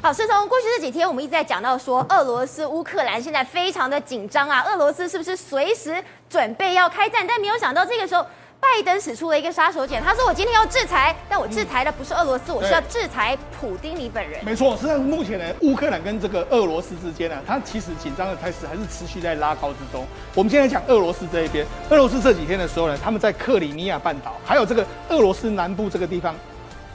好，是从过去这几天，我们一直在讲到说，俄罗斯、乌克兰现在非常的紧张啊，俄罗斯是不是随时准备要开战？但没有想到这个时候。拜登使出了一个杀手锏，他说：“我今天要制裁，但我制裁的不是俄罗斯，嗯、我是要制裁普丁你本人。”没错，实际上目前呢，乌克兰跟这个俄罗斯之间呢、啊，它其实紧张的态势还是持续在拉高之中。我们现在讲俄罗斯这一边，俄罗斯这几天的时候呢，他们在克里米亚半岛，还有这个俄罗斯南部这个地方。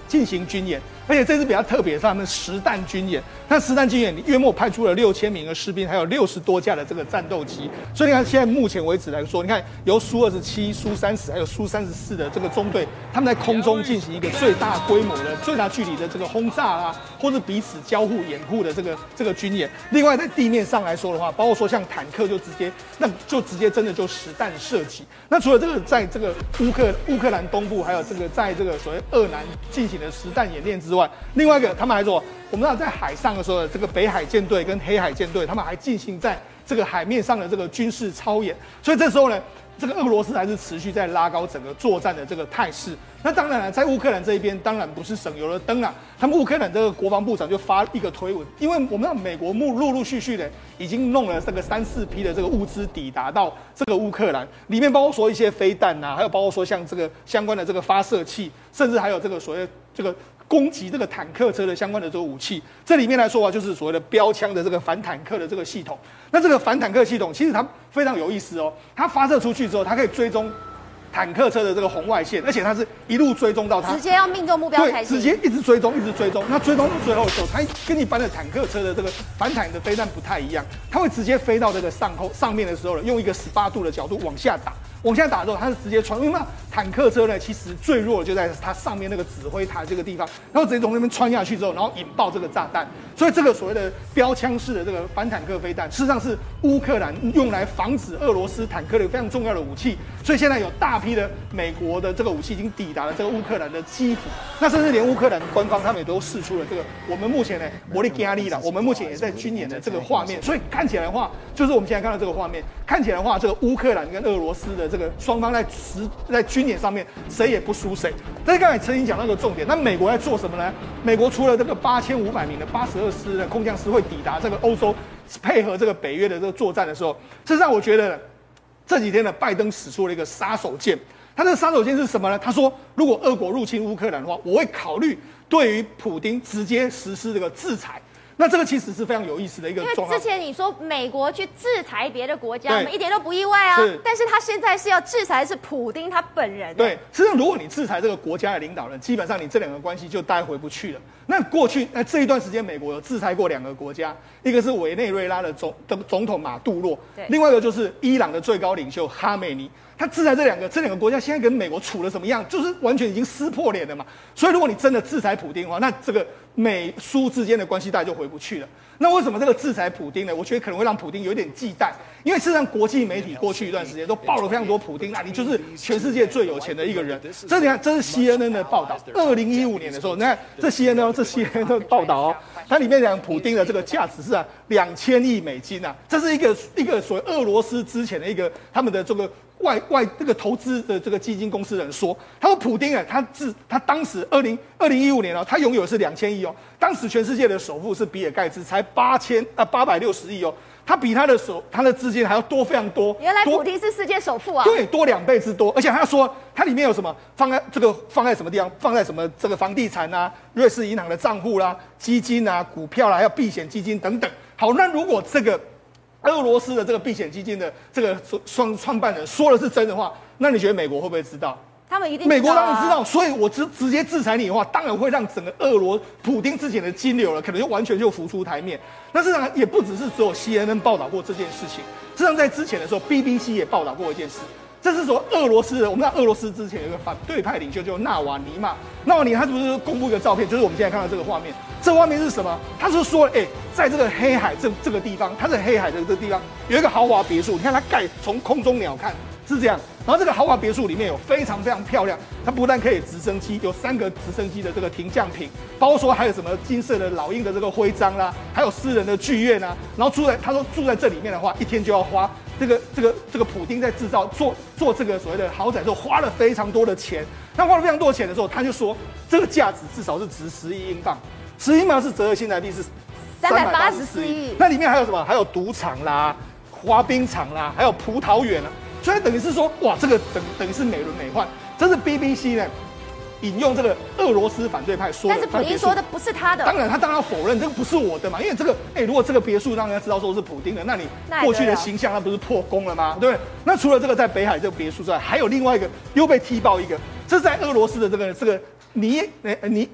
进行军演，而且这次比较特别，是他们实弹军演。那实弹军演，约莫派出了六千名的士兵，还有六十多架的这个战斗机。所以你看，现在目前为止来说，你看由苏二十七、苏三十还有苏三十四的这个中队，他们在空中进行一个最大规模的、最大距离的这个轰炸啊，或者彼此交互掩护的这个这个军演。另外，在地面上来说的话，包括说像坦克，就直接那就直接真的就实弹射击。那除了这个，在这个乌克乌克兰东部，还有这个在这个所谓鄂南进行的实弹演练之外，另外一个他们还说，我们知道在海上的时候，这个北海舰队跟黑海舰队，他们还进行在这个海面上的这个军事操演，所以这时候呢。这个俄罗斯还是持续在拉高整个作战的这个态势。那当然了，在乌克兰这一边，当然不是省油的灯啊。他们乌克兰这个国防部长就发一个推文，因为我们知道美国陆陆陆续续的已经弄了这个三四批的这个物资抵达到这个乌克兰，里面包括说一些飞弹呐，还有包括说像这个相关的这个发射器，甚至还有这个所谓这个。攻击这个坦克车的相关的这个武器，这里面来说啊，就是所谓的标枪的这个反坦克的这个系统。那这个反坦克系统其实它非常有意思哦，它发射出去之后，它可以追踪坦克车的这个红外线，而且它是一路追踪到它，直接要命中目标才行。直接一直追踪，一直追踪。那追踪到最后的时候，它跟一般的坦克车的这个反坦的飞弹不太一样，它会直接飞到这个上后上面的时候呢，用一个十八度的角度往下打。往下打之后，它是直接穿，因为嘛，坦克车呢，其实最弱的就在它上面那个指挥塔这个地方，然后直接从那边穿下去之后，然后引爆这个炸弹。所以这个所谓的标枪式的这个反坦克飞弹，事实上是乌克兰用来防止俄罗斯坦克的非常重要的武器。所以现在有大批的美国的这个武器已经抵达了这个乌克兰的基辅，那甚至连乌克兰官方他们也都试出了这个我们目前呢，摩利加利了，我们目前也在军演的这个画面。所以看起来的话，就是我们现在看到这个画面，看起来的话，这个乌克兰跟俄罗斯的。这个双方在实在军演上面谁也不输谁。但是刚才曾经讲到一个重点，那美国在做什么呢？美国除了这个八千五百名的八十二师的空降师会抵达这个欧洲，配合这个北约的这个作战的时候，事实上我觉得这几天呢，拜登使出了一个杀手锏。他的杀手锏是什么呢？他说，如果俄国入侵乌克兰的话，我会考虑对于普京直接实施这个制裁。那这个其实是非常有意思的一个状况。因为之前你说美国去制裁别的国家，我们一点都不意外啊。是，但是他现在是要制裁是普丁他本人。对，实际上如果你制裁这个国家的领导人，基本上你这两个关系就待回不去了。那过去那这一段时间，美国有制裁过两个国家，一个是委内瑞拉的总的总统马杜洛，对，另外一个就是伊朗的最高领袖哈梅尼。他制裁这两个这两个国家，现在跟美国处的怎么样？就是完全已经撕破脸了嘛。所以如果你真的制裁普丁的话，那这个美苏之间的关系大概就回不去了。那为什么这个制裁普丁呢？我觉得可能会让普丁有点忌惮，因为事实上国际媒体过去一段时间都报了非常多普丁，那你就是全世界最有钱的一个人。这你看，这是 CNN 的报道，二零一五年的时候，你看这 CNN 这 CNN 的报道哦，它里面讲普丁的这个价值是啊两千亿美金啊，这是一个一个所谓俄罗斯之前的一个他们的这个。外外这个投资的这个基金公司人说，他说普丁啊，他自他当时二零二零一五年哦，他拥有是两千亿哦，当时全世界的首富是比尔盖茨，才八千啊八百六十亿哦，他比他的首他的资金还要多非常多。原来普丁是世界首富啊？对，多两倍之多，而且他说他里面有什么放在这个放在什么地方，放在什么这个房地产啊、瑞士银行的账户啦、基金啊、股票啦，还有避险基金等等。好，那如果这个。俄罗斯的这个避险基金的这个双创办人说的是真的话，那你觉得美国会不会知道？他们一定、啊、美国当然知道，所以我直直接制裁你的话，当然会让整个俄罗普丁之前的金流了，可能就完全就浮出台面。那事实上也不只是只有 CNN 报道过这件事情，事实上在之前的时候，BBC 也报道过一件事。这是说俄罗斯的，我们知道俄罗斯之前有一个反对派领袖叫纳瓦尼嘛，纳瓦尼他是不是公布一个照片？就是我们现在看到这个画面，这画面是什么？他是说，哎，在这个黑海这这个地方，它是黑海的这个地方有一个豪华别墅，你看它盖从空中鸟瞰是这样，然后这个豪华别墅里面有非常非常漂亮，它不但可以直升机，有三个直升机的这个停降坪，包括说还有什么金色的老鹰的这个徽章啦，还有私人的剧院啊，然后住在他说住在这里面的话，一天就要花。这个这个这个普丁在制造做做这个所谓的豪宅的时候花了非常多的钱，那花了非常多的钱的时候，他就说这个价值至少是值十亿英镑。十英镑是折合新台币是三百八十四亿。那里面还有什么？还有赌场啦、滑冰场啦，还有葡萄园啊。所以等于是说，哇，这个等等于是美轮美奂。这是 BBC 呢。引用这个俄罗斯反对派说的，但是普京说的不是他的。当然，他当然否认这个不是我的嘛，因为这个，哎，如果这个别墅让人家知道说是普京的，那你过去的形象那不是破功了吗？对不对？那除了这个在北海这个别墅之外，还有另外一个又被踢爆一个，这是在俄罗斯的这个这个。尼诶尼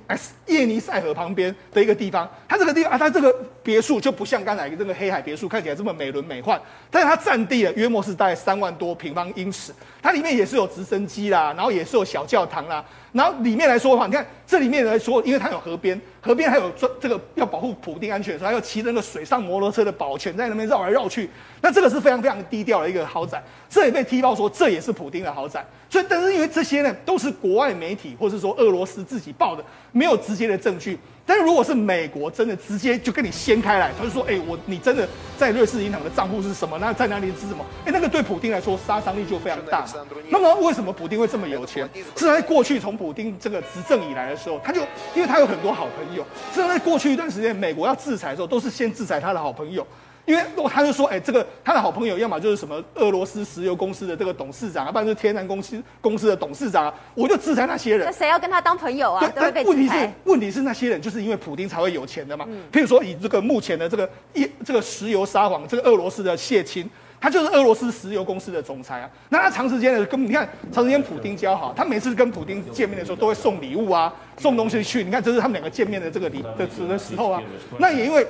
叶尼塞河旁边的一个地方，它这个地方啊，它这个别墅就不像刚才这个黑海别墅看起来这么美轮美奂，但是它占地了约莫是大概三万多平方英尺，它里面也是有直升机啦，然后也是有小教堂啦，然后里面来说的话，你看这里面来说，因为它有河边，河边还有这这个要保护普丁安全的时候，还要骑那个水上摩托车的保全在那边绕来绕去，那这个是非常非常低调的一个豪宅，这也被踢爆说这也是普丁的豪宅。所以，但是因为这些呢，都是国外媒体或是说俄罗斯自己报的，没有直接的证据。但是如果是美国真的直接就跟你掀开来，他就说：“哎，我你真的在瑞士银行的账户是什么？那在哪里是什么？哎，那个对普丁来说杀伤力就非常大。那么为什么普丁会这么有钱？是在过去从普丁这个执政以来的时候，他就因为他有很多好朋友，是在过去一段时间美国要制裁的时候，都是先制裁他的好朋友。”因为他就说，哎，这个他的好朋友，要么就是什么俄罗斯石油公司的这个董事长啊，不然就是天然公司公司的董事长啊，我就制裁那些人。那谁要跟他当朋友啊？对，但问题是，问题是那些人就是因为普丁才会有钱的嘛。嗯。譬如说，以这个目前的这个一这个石油沙皇，这个俄罗斯的谢钦，他就是俄罗斯石油公司的总裁啊。那他长时间的跟你看，长时间普丁交好，他每次跟普丁见面的时候都会送礼物啊，送东西去。你看，这是他们两个见面的这个礼的的时候啊。那也因为。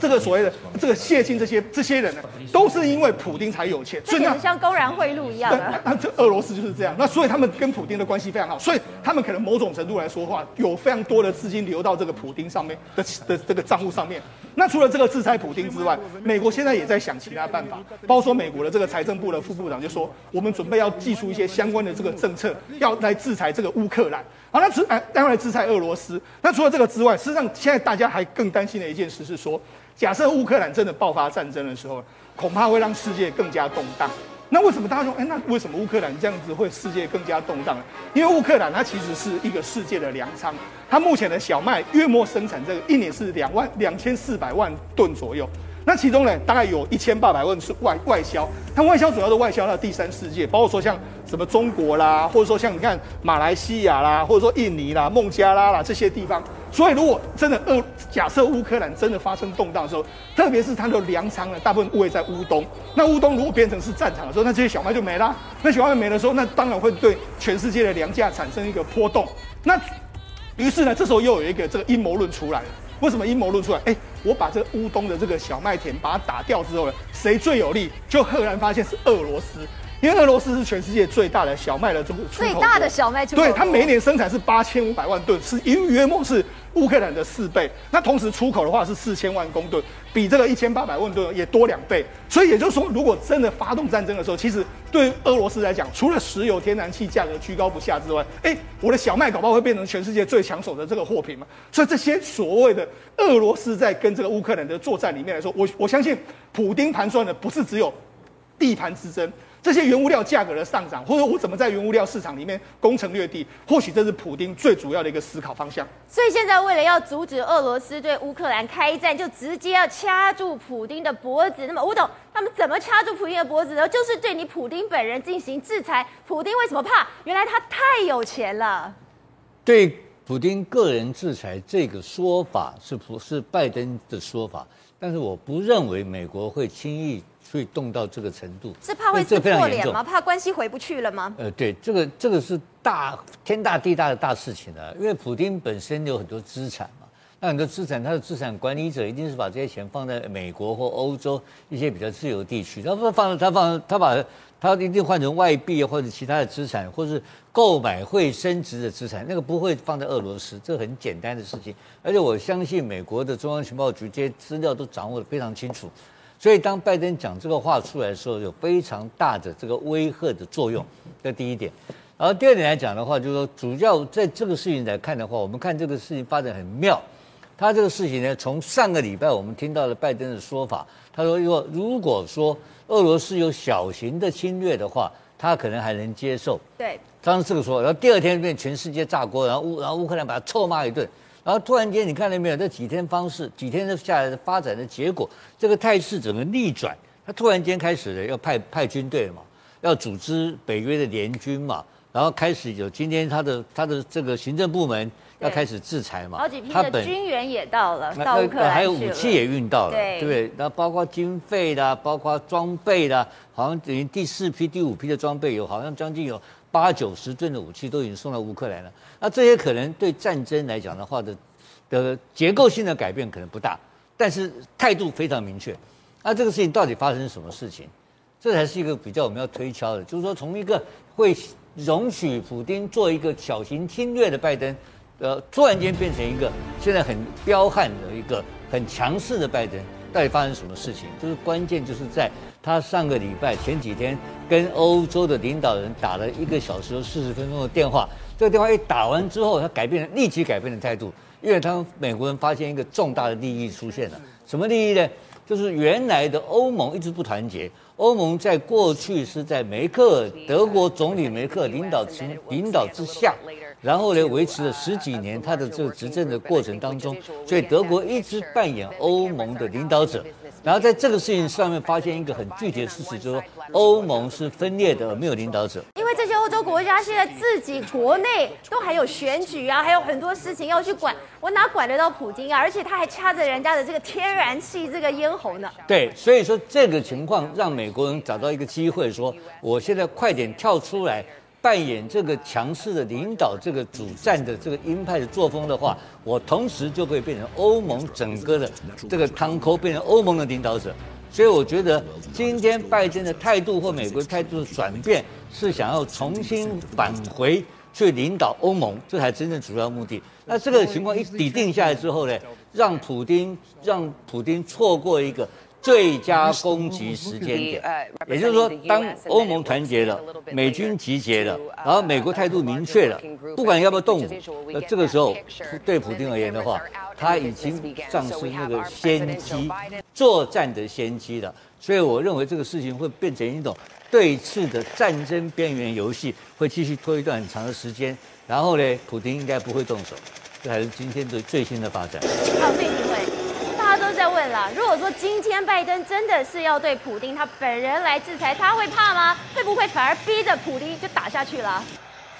这个所谓的这个谢晋这些这些人呢，都是因为普丁才有钱，所以很像公然贿赂一样的。那这俄罗斯就是这样，那所以他们跟普丁的关系非常好，所以他们可能某种程度来说的话，有非常多的资金流到这个普丁上面的的这个账户上面。那除了这个制裁普丁之外，美国现在也在想其他办法，包括说美国的这个财政部的副部长就说，我们准备要寄出一些相关的这个政策，要来制裁这个乌克兰。好，那制哎，当然制裁俄罗斯。那除了这个之外，事实上现在大家还更担心的一件事是说，假设乌克兰真的爆发战争的时候，恐怕会让世界更加动荡。那为什么大家说，哎，那为什么乌克兰这样子会世界更加动荡？因为乌克兰它其实是一个世界的粮仓，它目前的小麦约莫生产这个一年是两万两千四百万吨左右。那其中呢，大概有一千八百万是外外销，它外销主要是外销到第三世界，包括说像什么中国啦，或者说像你看马来西亚啦，或者说印尼啦、孟加拉啦这些地方。所以如果真的俄假设乌克兰真的发生动荡的时候，特别是它的粮仓呢，大部分位在乌东，那乌东如果变成是战场的时候，那这些小麦就没了。那小麦没的时候，那当然会对全世界的粮价产生一个波动。那于是呢，这时候又有一个这个阴谋论出来了。为什么阴谋论出来？哎，我把这个乌东的这个小麦田把它打掉之后呢，谁最有利？就赫然发现是俄罗斯，因为俄罗斯是全世界最大的小麦的这个出口国，最大的小麦出口，对，它每年生产是八千五百万吨，是约约莫是。乌克兰的四倍，那同时出口的话是四千万公吨，比这个一千八百万吨也多两倍。所以也就是说，如果真的发动战争的时候，其实对俄罗斯来讲，除了石油、天然气价格居高不下之外，哎，我的小麦搞不好会变成全世界最抢手的这个货品嘛。所以这些所谓的俄罗斯在跟这个乌克兰的作战里面来说，我我相信普丁盘算的不是只有地盘之争。这些原物料价格的上涨，或者我怎么在原物料市场里面攻城略地，或许这是普丁最主要的一个思考方向。所以现在为了要阻止俄罗斯对乌克兰开战，就直接要掐住普丁的脖子。那么吴董，他们怎么掐住普丁的脖子呢？就是对你普丁本人进行制裁。普丁为什么怕？原来他太有钱了。对普丁个人制裁这个说法是不是拜登的说法？但是我不认为美国会轻易。所以动到这个程度，是怕会撕破脸吗？怕关系回不去了吗？呃，对，这个这个是大天大地大的大事情啊！因为普京本身有很多资产嘛，那很多资产，他的资产管理者一定是把这些钱放在美国或欧洲一些比较自由地区，他不放他放他把他一定换成外币或者其他的资产，或是购买会升值的资产，那个不会放在俄罗斯，这很简单的事情。而且我相信美国的中央情报局这些资料都掌握的非常清楚。所以，当拜登讲这个话出来的时候，有非常大的这个威吓的作用，这第一点。然后第二点来讲的话，就是说，主要在这个事情来看的话，我们看这个事情发展很妙。他这个事情呢，从上个礼拜我们听到了拜登的说法，他说，如果如果说俄罗斯有小型的侵略的话，他可能还能接受。对，当时这个说，然后第二天变全世界炸锅，然后乌然后乌克兰把他臭骂一顿。然后突然间你看到没有？这几天方式，几天的下来的发展的结果，这个态势整个逆转，他突然间开始了要派派军队了嘛，要组织北约的联军嘛，然后开始有今天他的他的这个行政部门。要开始制裁嘛？好几批的军援也到了，到乌克兰还有武器也运到了，对，对？那包括经费啦，包括装备啦，好像等于第四批、第五批的装备有，好像将近有八九十吨的武器都已经送到乌克兰了。那这些可能对战争来讲的话的的结构性的改变可能不大，但是态度非常明确。那这个事情到底发生什么事情？这才是一个比较我们要推敲的，就是说从一个会容许普丁做一个小型侵略的拜登。呃，突然间变成一个现在很彪悍的一个很强势的拜登，到底发生什么事情？就是关键就是在他上个礼拜前几天跟欧洲的领导人打了一个小时四十分钟的电话，这个电话一打完之后，他改变了，立即改变了态度，因为他们美国人发现一个重大的利益出现了，什么利益呢？就是原来的欧盟一直不团结，欧盟在过去是在梅克德国总理梅克领导之领导之下。然后呢，维持了十几年，他的这个执政的过程当中，所以德国一直扮演欧盟的领导者。然后在这个事情上面发现一个很具体的事实，就是说欧盟是分裂的，而没有领导者。因为这些欧洲国家现在自己国内都还有选举啊，还有很多事情要去管，我哪管得到普京啊？而且他还掐着人家的这个天然气这个咽喉呢。对，所以说这个情况让美国人找到一个机会，说我现在快点跳出来。扮演这个强势的领导，这个主战的这个鹰派的作风的话，我同时就会变成欧盟整个的这个汤口，变成欧盟的领导者。所以我觉得今天拜登的态度或美国态度的转变，是想要重新返回去领导欧盟，这才真正主要目的。那这个情况一底定下来之后呢，让普丁让普丁错过一个。最佳攻击时间点，也就是说，当欧盟团结了，美军集结了，然后美国态度明确了，不管要不要动武，那这个时候对普京而言的话，他已经丧失那个先机，作战的先机了。所以我认为这个事情会变成一种对峙的战争边缘游戏，会继续拖一段很长的时间。然后呢，普京应该不会动手，这还是今天的最新的发展。好，谢谢。问了，如果说今天拜登真的是要对普丁他本人来制裁，他会怕吗？会不会反而逼着普丁就打下去了？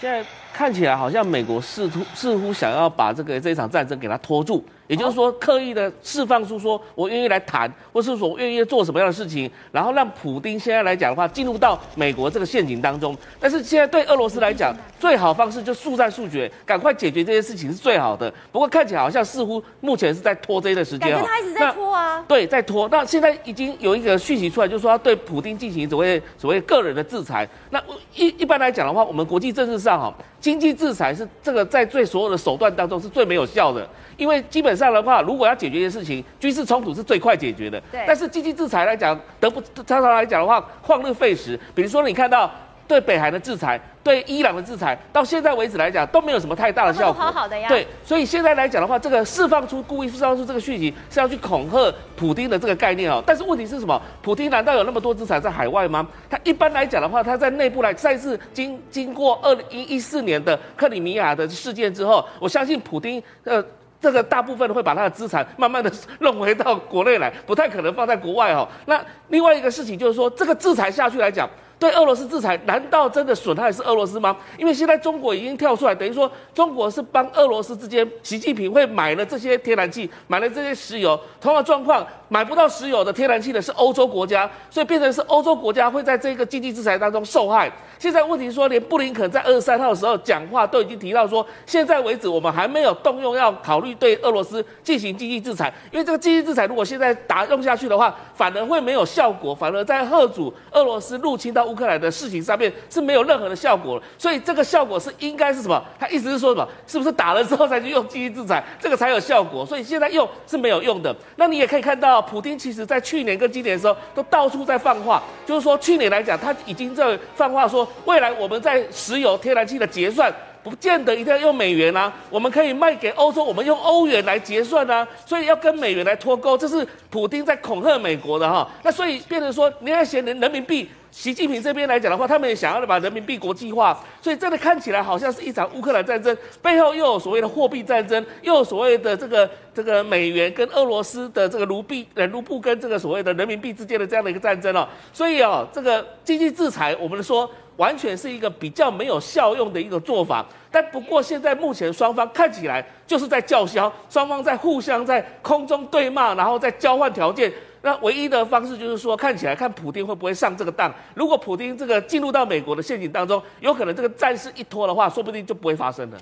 现在看起来好像美国试图似乎想要把这个这一场战争给他拖住。也就是说，刻意的释放出说，我愿意来谈，或是说我愿意做什么样的事情，然后让普丁现在来讲的话，进入到美国这个陷阱当中。但是现在对俄罗斯来讲，最好方式就速战速决，赶快解决这些事情是最好的。不过看起来好像似乎目前是在拖这一段时间。感觉他一直在拖啊。对，在拖。那现在已经有一个讯息出来，就是说要对普丁进行所谓所谓个人的制裁。那一一般来讲的话，我们国际政治上哈，经济制裁是这个在最所有的手段当中是最没有效的。因为基本上的话，如果要解决一些事情，军事冲突是最快解决的。对。但是经济制裁来讲，得不常常来讲的话，旷日费时。比如说你看到对北韩的制裁，对伊朗的制裁，到现在为止来讲都没有什么太大的效果。好好的呀。对。所以现在来讲的话，这个释放出故意释放出这个讯息，是要去恐吓普京的这个概念哦。但是问题是什么？普京难道有那么多资产在海外吗？他一般来讲的话，他在内部来，再次经经过二零一四年的克里米亚的事件之后，我相信普京呃。这个大部分会把他的资产慢慢的 弄回到国内来，不太可能放在国外哦。那另外一个事情就是说，这个制裁下去来讲。对俄罗斯制裁，难道真的损害是俄罗斯吗？因为现在中国已经跳出来，等于说中国是帮俄罗斯之间，习近平会买了这些天然气，买了这些石油，同样状况，买不到石油的天然气的是欧洲国家，所以变成是欧洲国家会在这个经济制裁当中受害。现在问题说，连布林肯在二十三号的时候讲话都已经提到说，现在为止我们还没有动用要考虑对俄罗斯进行经济制裁，因为这个经济制裁如果现在打用下去的话，反而会没有效果，反而在贺阻俄罗斯入侵到。乌克兰的事情上面是没有任何的效果，所以这个效果是应该是什么？他意思是说什么？是不是打了之后才去用经济制裁，这个才有效果？所以现在用是没有用的。那你也可以看到，普丁其实在去年跟今年的时候都到处在放话，就是说去年来讲，他已经在放话说，未来我们在石油、天然气的结算。不见得一定要用美元啊，我们可以卖给欧洲，我们用欧元来结算啊，所以要跟美元来脱钩，这是普丁在恐吓美国的哈。那所以变成说，你要嫌人人民币。习近平这边来讲的话，他们也想要把人民币国际化，所以真的看起来好像是一场乌克兰战争，背后又有所谓的货币战争，又有所谓的这个这个美元跟俄罗斯的这个卢币呃卢布跟这个所谓的人民币之间的这样的一个战争哦，所以哦这个经济制裁，我们说完全是一个比较没有效用的一个做法，但不过现在目前双方看起来就是在叫嚣，双方在互相在空中对骂，然后在交换条件。那唯一的方式就是说，看起来看普丁会不会上这个当。如果普丁这个进入到美国的陷阱当中，有可能这个战事一拖的话，说不定就不会发生了。